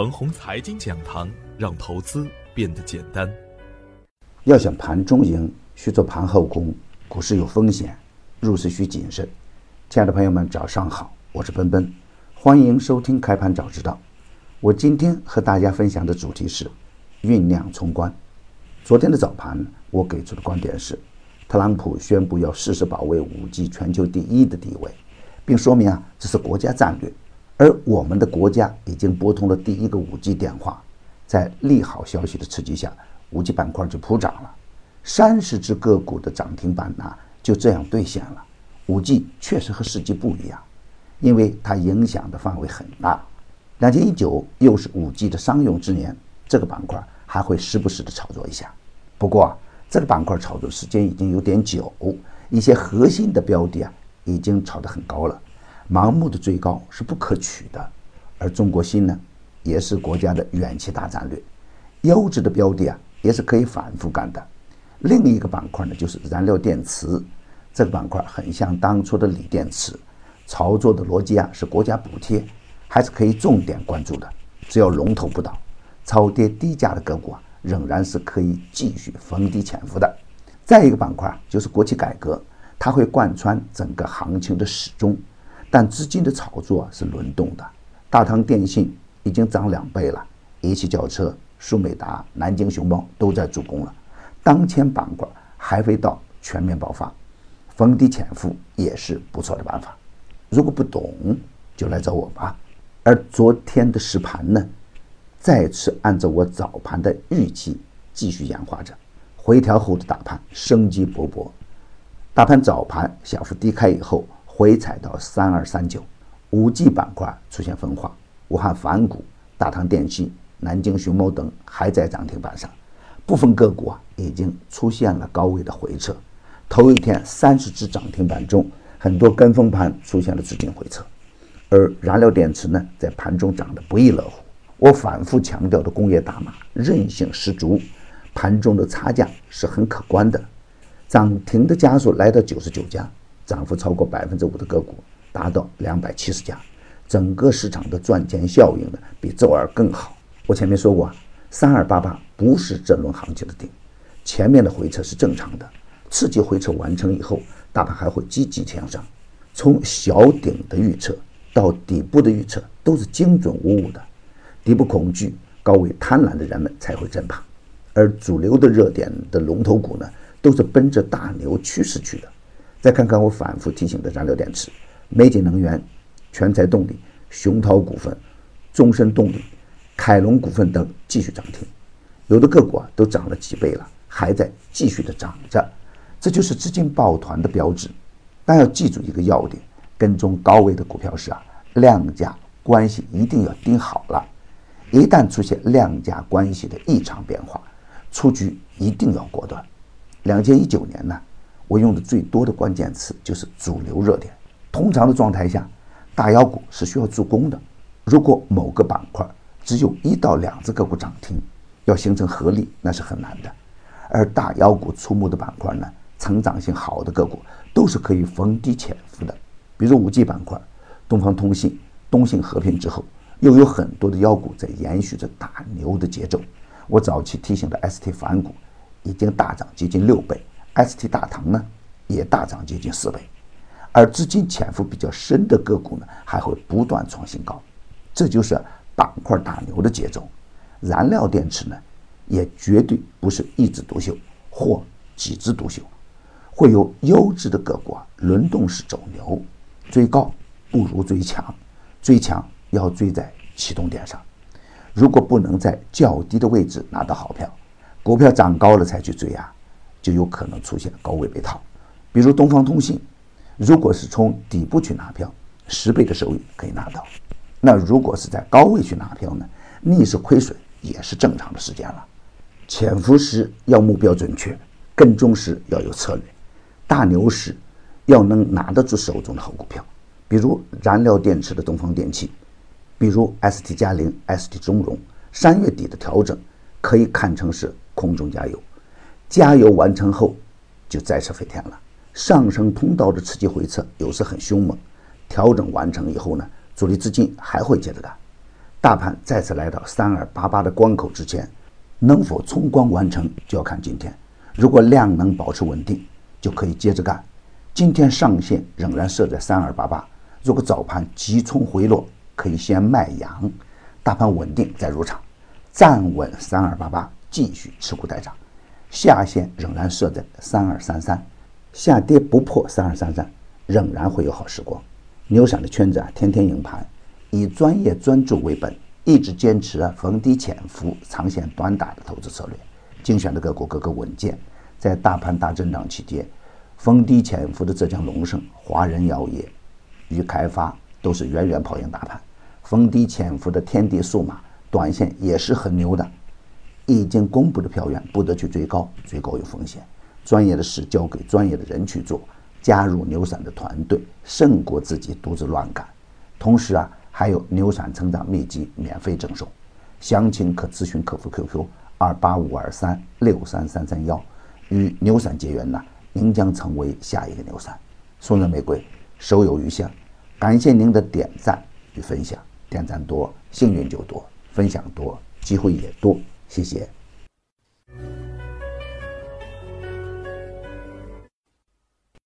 腾宏财经讲堂，让投资变得简单。要想盘中赢，需做盘后功。股市有风险，入市需谨慎。亲爱的朋友们，早上好，我是奔奔，欢迎收听开盘早知道。我今天和大家分享的主题是酝酿冲关。昨天的早盘，我给出的观点是，特朗普宣布要誓死保卫五 G 全球第一的地位，并说明啊，这是国家战略。而我们的国家已经拨通了第一个五 G 电话，在利好消息的刺激下，五 G 板块就普涨了，三十只个股的涨停板呢就这样兑现了。五 G 确实和四 G 不一样，因为它影响的范围很大。两千一九又是五 G 的商用之年，这个板块还会时不时的炒作一下。不过这个板块炒作时间已经有点久，一些核心的标的啊已经炒得很高了。盲目的追高是不可取的，而中国芯呢，也是国家的远期大战略，优质的标的啊，也是可以反复干的。另一个板块呢，就是燃料电池，这个板块很像当初的锂电池，操作的逻辑啊是国家补贴，还是可以重点关注的。只要龙头不倒，超跌低价的个股啊，仍然是可以继续逢低潜伏的。再一个板块就是国企改革，它会贯穿整个行情的始终。但资金的炒作是轮动的，大唐电信已经涨两倍了，一汽轿车、苏美达、南京熊猫都在助攻了。当前板块还未到全面爆发，逢低潜伏也是不错的办法。如果不懂，就来找我吧。而昨天的实盘呢，再次按照我早盘的预期继续演化着，回调后的大盘生机勃勃。大盘早盘小幅低开以后。回踩到三二三九，五 G 板块出现分化，武汉凡谷、大唐电器、南京熊猫等还在涨停板上，部分个股啊已经出现了高位的回撤。头一天三十只涨停板中，很多跟风盘出现了资金回撤，而燃料电池呢，在盘中涨得不亦乐乎。我反复强调的工业大码韧性十足，盘中的差价是很可观的，涨停的家数来到九十九家。涨幅超过百分之五的个股达到两百七十家，整个市场的赚钱效应呢比周二更好。我前面说过，三二八八不是这轮行情的顶，前面的回撤是正常的，刺激回撤完成以后，大盘还会积极向上。从小顶的预测到底部的预测都是精准无误的，底部恐惧、高位贪婪的人们才会震怕，而主流的热点的龙头股呢，都是奔着大牛趋势去的。再看看我反复提醒的燃料电池，美景能源、全材动力、熊涛股份、中深动力、凯龙股份等继续涨停，有的个股啊都涨了几倍了，还在继续的涨着，这就是资金抱团的标志。但要记住一个要点：跟踪高位的股票时啊，量价关系一定要盯好了，一旦出现量价关系的异常变化，出局一定要果断。两千一九年呢？我用的最多的关键词就是主流热点。通常的状态下，大妖股是需要助攻的。如果某个板块只有一到两只个股涨停，要形成合力那是很难的。而大妖股出没的板块呢，成长性好的个股都是可以逢低潜伏的。比如五 G 板块，东方通信、东信合并之后，又有很多的妖股在延续着大牛的节奏。我早期提醒的 ST 反股已经大涨接近六倍。ST 大唐呢，也大涨接近四倍，而资金潜伏比较深的个股呢，还会不断创新高，这就是板块打牛的节奏。燃料电池呢，也绝对不是一枝独秀或几枝独秀，会有优质的个股啊轮动式走牛，追高不如追强，追强要追在启动点上。如果不能在较低的位置拿到好票，股票涨高了才去追啊。就有可能出现高位被套，比如东方通信，如果是从底部去拿票，十倍的收益可以拿到；那如果是在高位去拿票呢，逆势亏损也是正常的时间了。潜伏时要目标准确，跟踪时要有策略，大牛时要能拿得住手中的好股票，比如燃料电池的东方电气，比如 ST 嘉陵、ST 中融，三月底的调整可以看成是空中加油。加油完成后，就再次飞天了。上升通道的刺激回撤有时很凶猛，调整完成以后呢，主力资金还会接着干。大盘再次来到三二八八的关口之前，能否冲关完成就要看今天。如果量能保持稳定，就可以接着干。今天上限仍然设在三二八八，如果早盘急冲回落，可以先卖阳，大盘稳定再入场，站稳三二八八，继续持股待涨。下限仍然设在三二三三，下跌不破三二三三，仍然会有好时光。牛散的圈子啊，天天赢盘，以专业专注为本，一直坚持啊逢低潜伏、长线短打的投资策略。精选的个股个个稳健，在大盘大震荡期间，逢低潜伏的浙江龙盛、华人药业与开发都是远远跑赢大盘。逢低潜伏的天地数码，短线也是很牛的。已经公布的票源不得去追高，追高有风险。专业的事交给专业的人去做，加入牛散的团队胜过自己独自乱干。同时啊，还有牛散成长秘籍免费赠送，详情可咨询客服 QQ 二八五二三六三三三幺。与牛散结缘呢，您将成为下一个牛散。送人玫瑰，手有余香。感谢您的点赞与分享，点赞多幸运就多，分享多机会也多。谢谢。